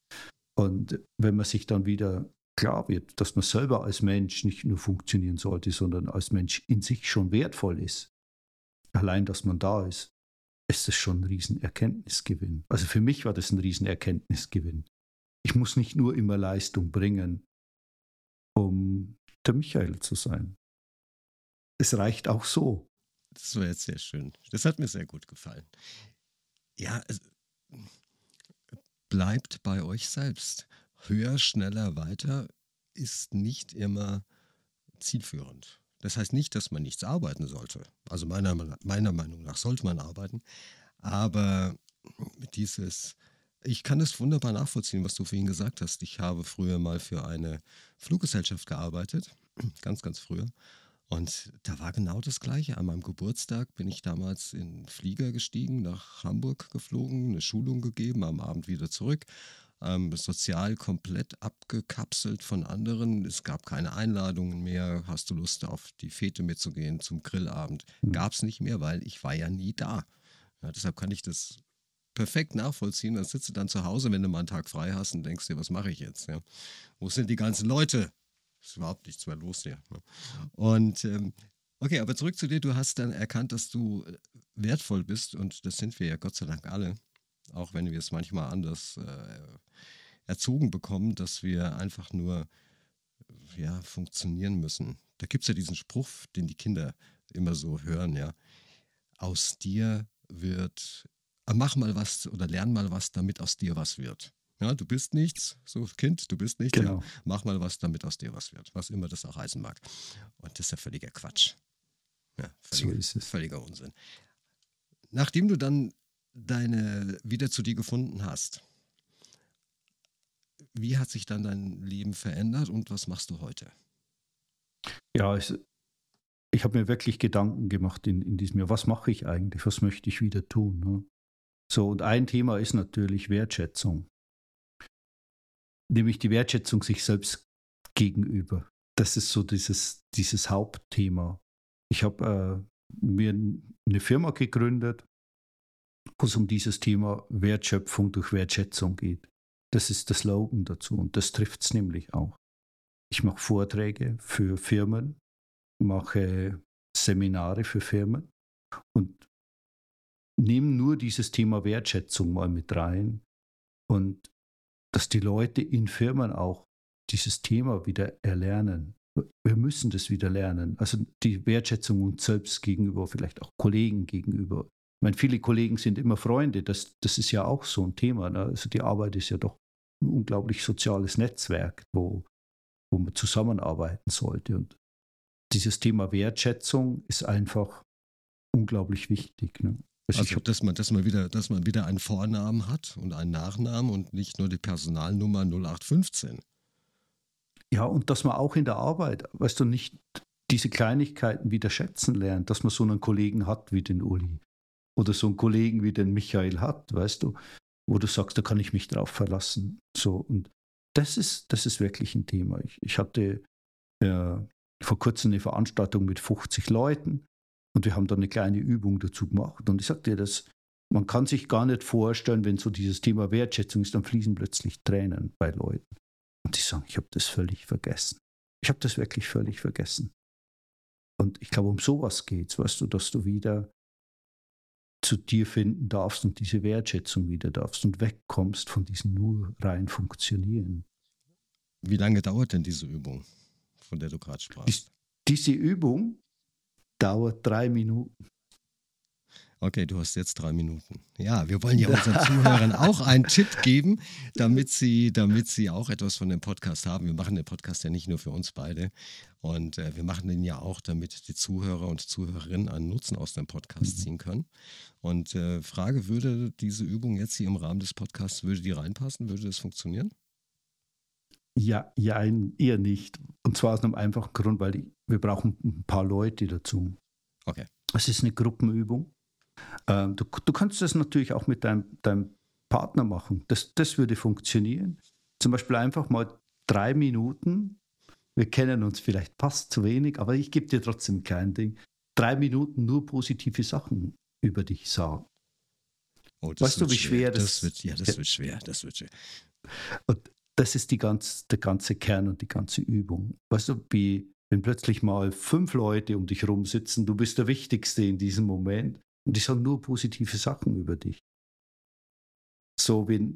Speaker 3: Und wenn man sich dann wieder klar wird, dass man selber als Mensch nicht nur funktionieren sollte, sondern als Mensch in sich schon wertvoll ist, allein, dass man da ist, ist das schon ein Riesenerkenntnisgewinn. Also für mich war das ein Riesenerkenntnisgewinn. Ich muss nicht nur immer Leistung bringen, um der Michael zu sein. Es reicht auch so.
Speaker 1: Das war jetzt sehr schön. Das hat mir sehr gut gefallen. Ja, es, bleibt bei euch selbst. Höher, schneller, weiter ist nicht immer zielführend. Das heißt nicht, dass man nichts arbeiten sollte. Also meiner, meiner Meinung nach sollte man arbeiten. Aber dieses, ich kann es wunderbar nachvollziehen, was du vorhin gesagt hast. Ich habe früher mal für eine Fluggesellschaft gearbeitet, ganz, ganz früher. Und da war genau das Gleiche. An meinem Geburtstag bin ich damals in den Flieger gestiegen, nach Hamburg geflogen, eine Schulung gegeben, am Abend wieder zurück. Ähm, sozial komplett abgekapselt von anderen. Es gab keine Einladungen mehr. Hast du Lust, auf die Fete mitzugehen zum Grillabend? Mhm. Gab es nicht mehr, weil ich war ja nie da. Ja, deshalb kann ich das perfekt nachvollziehen. Dann sitzt du dann zu Hause, wenn du mal einen Tag frei hast und denkst dir, was mache ich jetzt? Ja? Wo sind die ganzen Leute? Ist überhaupt nichts mehr los hier. Ne? Und ähm, okay, aber zurück zu dir. Du hast dann erkannt, dass du äh, wertvoll bist und das sind wir ja Gott sei Dank alle, auch wenn wir es manchmal anders äh, erzogen bekommen, dass wir einfach nur ja, funktionieren müssen. Da gibt es ja diesen Spruch, den die Kinder immer so hören, ja. Aus dir wird, mach mal was oder lern mal was, damit aus dir was wird. Ja, du bist nichts, so Kind, du bist nichts. Genau. Ja, mach mal was, damit aus dir was wird, was immer das auch heißen mag. Und das ist ja völliger Quatsch. Ja, völliger, so ist es. Völliger Unsinn. Nachdem du dann deine wieder zu dir gefunden hast, wie hat sich dann dein Leben verändert und was machst du heute?
Speaker 3: Ja, ich, ich habe mir wirklich Gedanken gemacht in, in diesem Jahr. Was mache ich eigentlich? Was möchte ich wieder tun? Ne? So, und ein Thema ist natürlich Wertschätzung nämlich die Wertschätzung sich selbst gegenüber. Das ist so dieses, dieses Hauptthema. Ich habe äh, mir eine Firma gegründet, wo es um dieses Thema Wertschöpfung durch Wertschätzung geht. Das ist der Slogan dazu und das trifft es nämlich auch. Ich mache Vorträge für Firmen, mache Seminare für Firmen und nehme nur dieses Thema Wertschätzung mal mit rein und dass die Leute in Firmen auch dieses Thema wieder erlernen. Wir müssen das wieder lernen. Also die Wertschätzung uns selbst gegenüber, vielleicht auch Kollegen gegenüber. Ich meine, viele Kollegen sind immer Freunde, das, das ist ja auch so ein Thema. Ne? Also die Arbeit ist ja doch ein unglaublich soziales Netzwerk, wo, wo man zusammenarbeiten sollte. Und dieses Thema Wertschätzung ist einfach unglaublich wichtig. Ne?
Speaker 1: Also, dass, man, dass, man wieder, dass man wieder einen Vornamen hat und einen Nachnamen und nicht nur die Personalnummer 0815.
Speaker 3: Ja, und dass man auch in der Arbeit, weißt du, nicht diese Kleinigkeiten wieder schätzen lernt, dass man so einen Kollegen hat wie den Uli oder so einen Kollegen wie den Michael hat, weißt du, wo du sagst, da kann ich mich drauf verlassen. So, und das ist, das ist wirklich ein Thema. Ich, ich hatte äh, vor kurzem eine Veranstaltung mit 50 Leuten und wir haben da eine kleine Übung dazu gemacht. Und ich sagte dir, das, man kann sich gar nicht vorstellen, wenn so dieses Thema Wertschätzung ist, dann fließen plötzlich Tränen bei Leuten. Und die sagen, ich habe das völlig vergessen. Ich habe das wirklich völlig vergessen. Und ich glaube, um sowas geht es, weißt du, dass du wieder zu dir finden darfst und diese Wertschätzung wieder darfst und wegkommst von diesem nur rein Funktionieren.
Speaker 1: Wie lange dauert denn diese Übung, von der du gerade sprachst?
Speaker 3: diese Übung dauert drei Minuten.
Speaker 1: Okay, du hast jetzt drei Minuten. Ja, wir wollen ja unseren Zuhörern auch einen Tipp geben, damit sie, damit sie auch etwas von dem Podcast haben. Wir machen den Podcast ja nicht nur für uns beide. Und äh, wir machen den ja auch, damit die Zuhörer und Zuhörerinnen einen Nutzen aus dem Podcast mhm. ziehen können. Und äh, Frage, würde diese Übung jetzt hier im Rahmen des Podcasts, würde die reinpassen? Würde das funktionieren?
Speaker 3: Ja, ja, eher nicht. Und zwar aus einem einfachen Grund, weil die, wir brauchen ein paar Leute dazu.
Speaker 1: Okay.
Speaker 3: Es ist eine Gruppenübung. Ähm, du, du kannst das natürlich auch mit deinem, deinem Partner machen. Das, das würde funktionieren. Zum Beispiel einfach mal drei Minuten. Wir kennen uns vielleicht fast zu wenig, aber ich gebe dir trotzdem kein Ding. Drei Minuten nur positive Sachen über dich sagen.
Speaker 1: Oh, weißt du, wie schwer, schwer das, das wird? Ja, das wird schwer. Das wird schwer.
Speaker 3: Und das ist die ganz, der ganze Kern und die ganze Übung. Weißt du, wie wenn plötzlich mal fünf Leute um dich herum sitzen, du bist der Wichtigste in diesem Moment und die sagen nur positive Sachen über dich. So wie,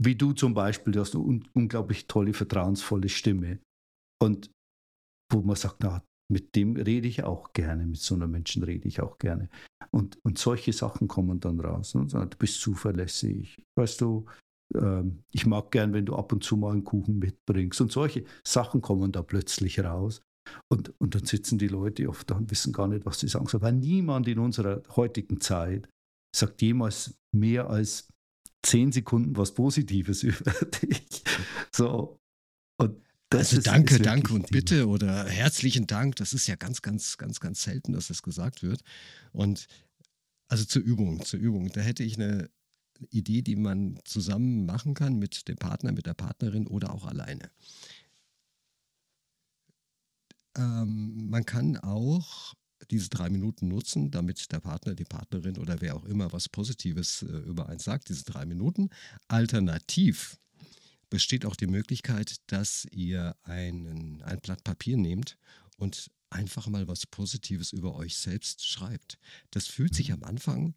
Speaker 3: wie du zum Beispiel, du hast eine un unglaublich tolle, vertrauensvolle Stimme. Und wo man sagt, na, mit dem rede ich auch gerne, mit so einem Menschen rede ich auch gerne. Und, und solche Sachen kommen dann raus. Und sagen, du bist zuverlässig. Weißt du, ähm, ich mag gern, wenn du ab und zu mal einen Kuchen mitbringst. Und solche Sachen kommen da plötzlich raus. Und, und dann sitzen die Leute oft da und wissen gar nicht, was sie sagen sollen. Weil niemand in unserer heutigen Zeit sagt jemals mehr als zehn Sekunden was Positives über dich. So.
Speaker 1: Und also ist, danke, ist danke und bitte oder herzlichen Dank. Das ist ja ganz, ganz, ganz, ganz selten, dass das gesagt wird. Und also zur Übung, zur Übung. Da hätte ich eine Idee, die man zusammen machen kann mit dem Partner, mit der Partnerin oder auch alleine. Ähm, man kann auch diese drei Minuten nutzen, damit der Partner, die Partnerin oder wer auch immer was Positives äh, über eins sagt, diese drei Minuten. Alternativ besteht auch die Möglichkeit, dass ihr einen, ein Blatt Papier nehmt und einfach mal was Positives über euch selbst schreibt. Das fühlt sich am Anfang,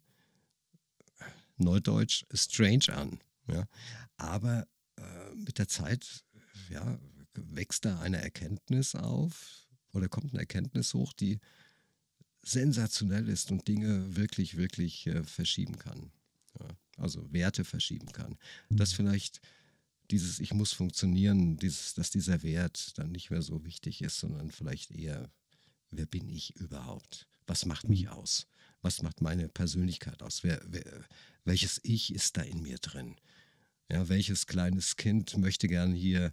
Speaker 1: neudeutsch, strange an. Ja? Aber äh, mit der Zeit ja, wächst da eine Erkenntnis auf, oder kommt eine Erkenntnis hoch, die sensationell ist und Dinge wirklich, wirklich äh, verschieben kann. Ja, also Werte verschieben kann. Dass vielleicht dieses Ich muss funktionieren, dieses, dass dieser Wert dann nicht mehr so wichtig ist, sondern vielleicht eher, wer bin ich überhaupt? Was macht mich mhm. aus? Was macht meine Persönlichkeit aus? Wer, wer, welches Ich ist da in mir drin? Ja, welches kleines Kind möchte gern hier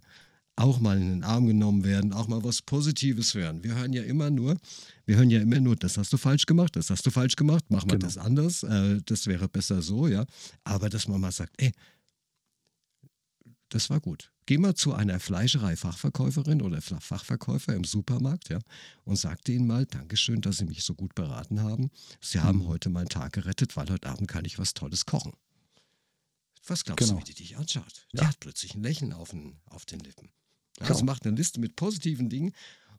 Speaker 1: auch mal in den Arm genommen werden, auch mal was Positives hören. Wir hören ja immer nur, wir hören ja immer nur, das hast du falsch gemacht, das hast du falsch gemacht, mach mal genau. das anders, äh, das wäre besser so, ja. Aber dass man mal sagt, ey, das war gut. Geh mal zu einer Fleischerei-Fachverkäuferin oder Fachverkäufer im Supermarkt, ja, und sag denen mal, Dankeschön, dass Sie mich so gut beraten haben. Sie haben mhm. heute meinen Tag gerettet, weil heute Abend kann ich was Tolles kochen. Was glaubst genau. du, wie die dich anschaut? Ja. Die hat plötzlich ein Lächeln auf den, auf den Lippen. Also macht eine Liste mit positiven Dingen.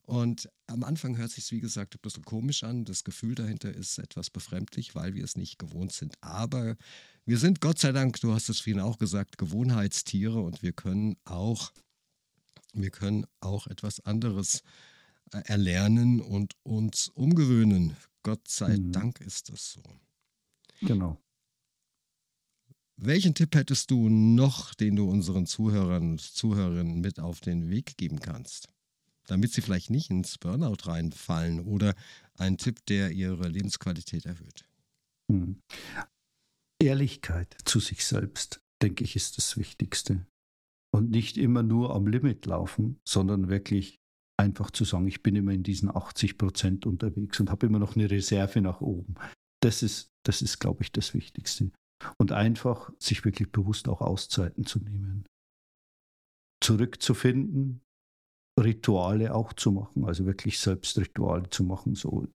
Speaker 1: Und am Anfang hört sich wie gesagt, ein bisschen komisch an. Das Gefühl dahinter ist etwas befremdlich, weil wir es nicht gewohnt sind. Aber wir sind Gott sei Dank, du hast es vorhin auch gesagt, Gewohnheitstiere und wir können auch, wir können auch etwas anderes äh, erlernen und uns umgewöhnen. Gott sei mhm. Dank ist das so.
Speaker 3: Genau.
Speaker 1: Welchen Tipp hättest du noch, den du unseren Zuhörern und Zuhörerinnen mit auf den Weg geben kannst, damit sie vielleicht nicht ins Burnout reinfallen oder einen Tipp, der ihre Lebensqualität erhöht?
Speaker 3: Hm. Ehrlichkeit zu sich selbst, denke ich, ist das Wichtigste. Und nicht immer nur am Limit laufen, sondern wirklich einfach zu sagen, ich bin immer in diesen 80 Prozent unterwegs und habe immer noch eine Reserve nach oben. Das ist, das ist, glaube ich, das Wichtigste. Und einfach sich wirklich bewusst auch Auszeiten zu nehmen. Zurückzufinden, Rituale auch zu machen, also wirklich selbst Rituale zu machen. So,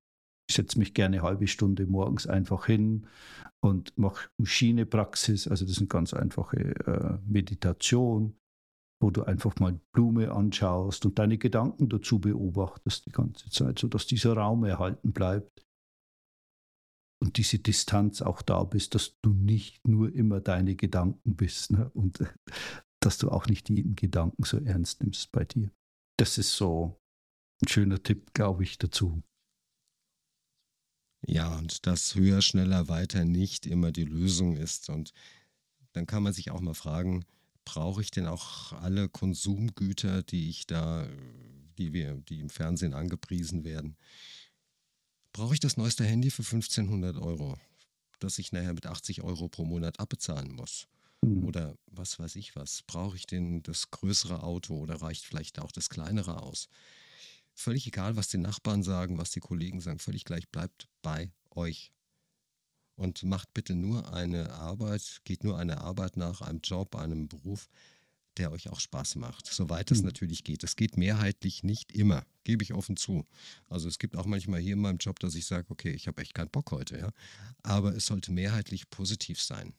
Speaker 3: ich setze mich gerne eine halbe Stunde morgens einfach hin und mache Schiene-Praxis, also das ist eine ganz einfache äh, Meditation, wo du einfach mal Blume anschaust und deine Gedanken dazu beobachtest die ganze Zeit, sodass dieser Raum erhalten bleibt und diese Distanz auch da bist, dass du nicht nur immer deine Gedanken bist ne? und dass du auch nicht jeden Gedanken so ernst nimmst bei dir. Das ist so ein schöner Tipp, glaube ich, dazu.
Speaker 1: Ja, und dass höher, schneller, weiter nicht immer die Lösung ist. Und dann kann man sich auch mal fragen, brauche ich denn auch alle Konsumgüter, die ich da, die wir, die im Fernsehen angepriesen werden? Brauche ich das neueste Handy für 1500 Euro, das ich nachher mit 80 Euro pro Monat abbezahlen muss? Mhm. Oder was weiß ich was? Brauche ich denn das größere Auto oder reicht vielleicht auch das kleinere aus? Völlig egal, was die Nachbarn sagen, was die Kollegen sagen, völlig gleich, bleibt bei euch und macht bitte nur eine Arbeit, geht nur eine Arbeit nach, einem Job, einem Beruf, der euch auch Spaß macht, soweit es mhm. natürlich geht. Es geht mehrheitlich nicht immer, gebe ich offen zu. Also es gibt auch manchmal hier in meinem Job, dass ich sage, okay, ich habe echt keinen Bock heute, ja. Aber es sollte mehrheitlich positiv sein.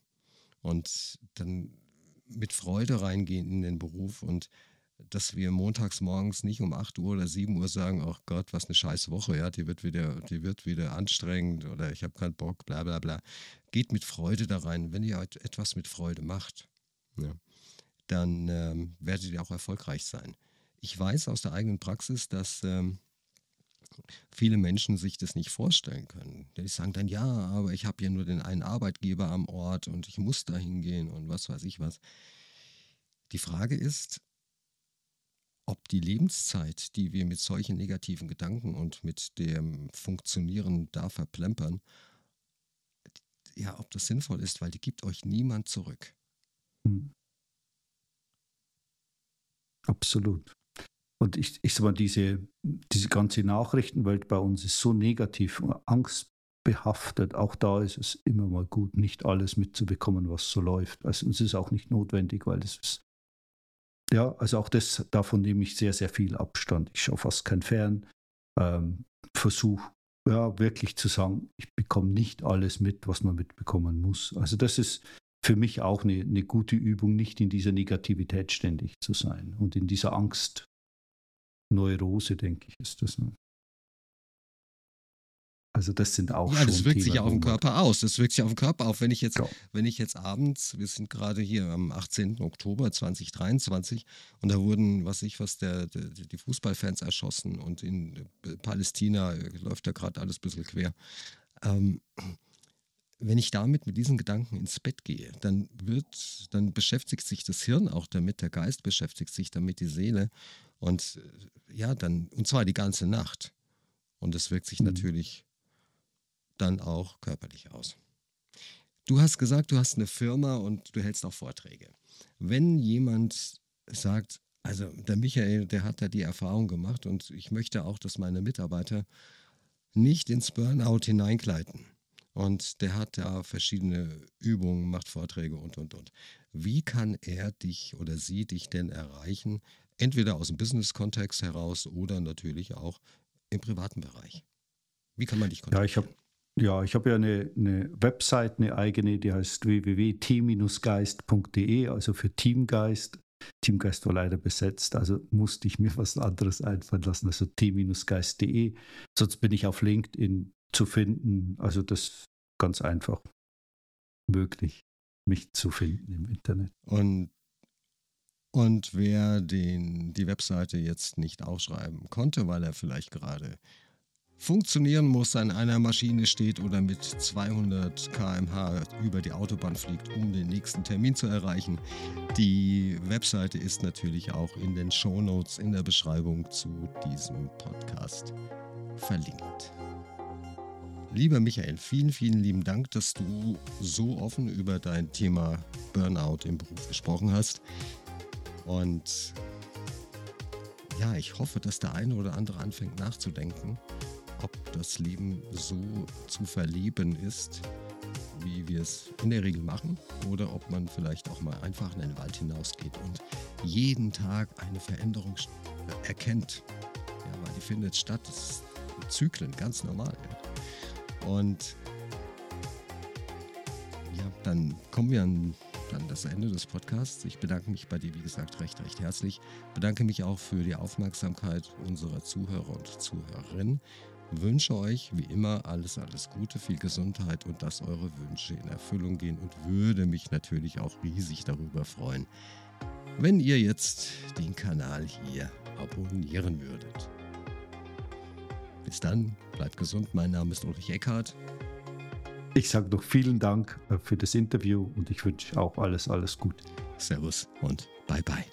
Speaker 1: Und dann mit Freude reingehen in den Beruf und dass wir montags morgens nicht um 8 Uhr oder 7 Uhr sagen, ach oh Gott, was eine scheiß Woche, ja, die wird wieder, die wird wieder anstrengend oder ich habe keinen Bock, bla bla bla. Geht mit Freude da rein. Wenn ihr etwas mit Freude macht, ja, dann ähm, werdet ihr auch erfolgreich sein. Ich weiß aus der eigenen Praxis, dass ähm, viele Menschen sich das nicht vorstellen können. Die sagen dann, ja, aber ich habe ja nur den einen Arbeitgeber am Ort und ich muss da hingehen und was weiß ich was. Die Frage ist, ob die Lebenszeit, die wir mit solchen negativen Gedanken und mit dem Funktionieren da verplempern, ja, ob das sinnvoll ist, weil die gibt euch niemand zurück. Hm.
Speaker 3: Absolut. Und ich, ich sag mal, diese, diese ganze Nachrichtenwelt bei uns ist so negativ, angstbehaftet. Auch da ist es immer mal gut, nicht alles mitzubekommen, was so läuft. Also es ist auch nicht notwendig, weil es ist ja, also auch das, davon nehme ich sehr, sehr viel Abstand. Ich schaue fast kein Fern. Ähm, Versuche ja, wirklich zu sagen, ich bekomme nicht alles mit, was man mitbekommen muss. Also das ist für mich auch eine, eine gute Übung, nicht in dieser Negativität ständig zu sein und in dieser Angst. Neurose, denke ich, ist das. Ne? Also das sind auch
Speaker 1: ja, schon das wirkt Themen, sich ja auf den Körper aus. Das wirkt sich auf den Körper auf. Wenn ich jetzt, ja. wenn ich jetzt abends, wir sind gerade hier am 18. Oktober 2023 und da wurden, was ich, was der, der die Fußballfans erschossen und in Palästina läuft da gerade alles ein bisschen quer. Ähm, wenn ich damit mit diesen Gedanken ins Bett gehe, dann wird, dann beschäftigt sich das Hirn auch damit, der Geist beschäftigt sich damit, die Seele und ja, dann, und zwar die ganze Nacht. Und das wirkt sich mhm. natürlich dann auch körperlich aus. Du hast gesagt, du hast eine Firma und du hältst auch Vorträge. Wenn jemand sagt, also der Michael, der hat da die Erfahrung gemacht und ich möchte auch, dass meine Mitarbeiter nicht ins Burnout hineingleiten. Und der hat da verschiedene Übungen, macht Vorträge und, und, und. Wie kann er dich oder sie dich denn erreichen? Entweder aus dem Business-Kontext heraus oder natürlich auch im privaten Bereich. Wie kann man dich
Speaker 3: kontaktieren? Ja, ich habe ja, ich habe ja eine, eine Website, eine eigene, die heißt www.team-geist.de, also für Teamgeist. Teamgeist war leider besetzt, also musste ich mir was anderes einfallen lassen, also team-geist.de. Sonst bin ich auf LinkedIn zu finden. Also das ganz einfach möglich, mich zu finden im Internet.
Speaker 1: Und, und wer den, die Webseite jetzt nicht aufschreiben konnte, weil er vielleicht gerade funktionieren muss, an einer Maschine steht oder mit 200 km/h über die Autobahn fliegt, um den nächsten Termin zu erreichen. Die Webseite ist natürlich auch in den Show Notes in der Beschreibung zu diesem Podcast verlinkt. Lieber Michael, vielen, vielen lieben Dank, dass du so offen über dein Thema Burnout im Beruf gesprochen hast. Und ja, ich hoffe, dass der eine oder andere anfängt nachzudenken, ob das Leben so zu verleben ist, wie wir es in der Regel machen, oder ob man vielleicht auch mal einfach in den Wald hinausgeht und jeden Tag eine Veränderung erkennt. Ja, weil die findet statt. Das sind Zyklen, ganz normal. Ja. Und ja, dann kommen wir an dann das Ende des Podcasts. Ich bedanke mich bei dir, wie gesagt, recht, recht herzlich. Bedanke mich auch für die Aufmerksamkeit unserer Zuhörer und Zuhörerinnen. Wünsche euch wie immer alles, alles Gute, viel Gesundheit und dass eure Wünsche in Erfüllung gehen und würde mich natürlich auch riesig darüber freuen, wenn ihr jetzt den Kanal hier abonnieren würdet. Bis dann, bleibt gesund. Mein Name ist Ulrich Eckhardt.
Speaker 3: Ich sage noch vielen Dank äh, für das Interview und ich wünsche auch alles, alles gut.
Speaker 1: Servus und bye bye.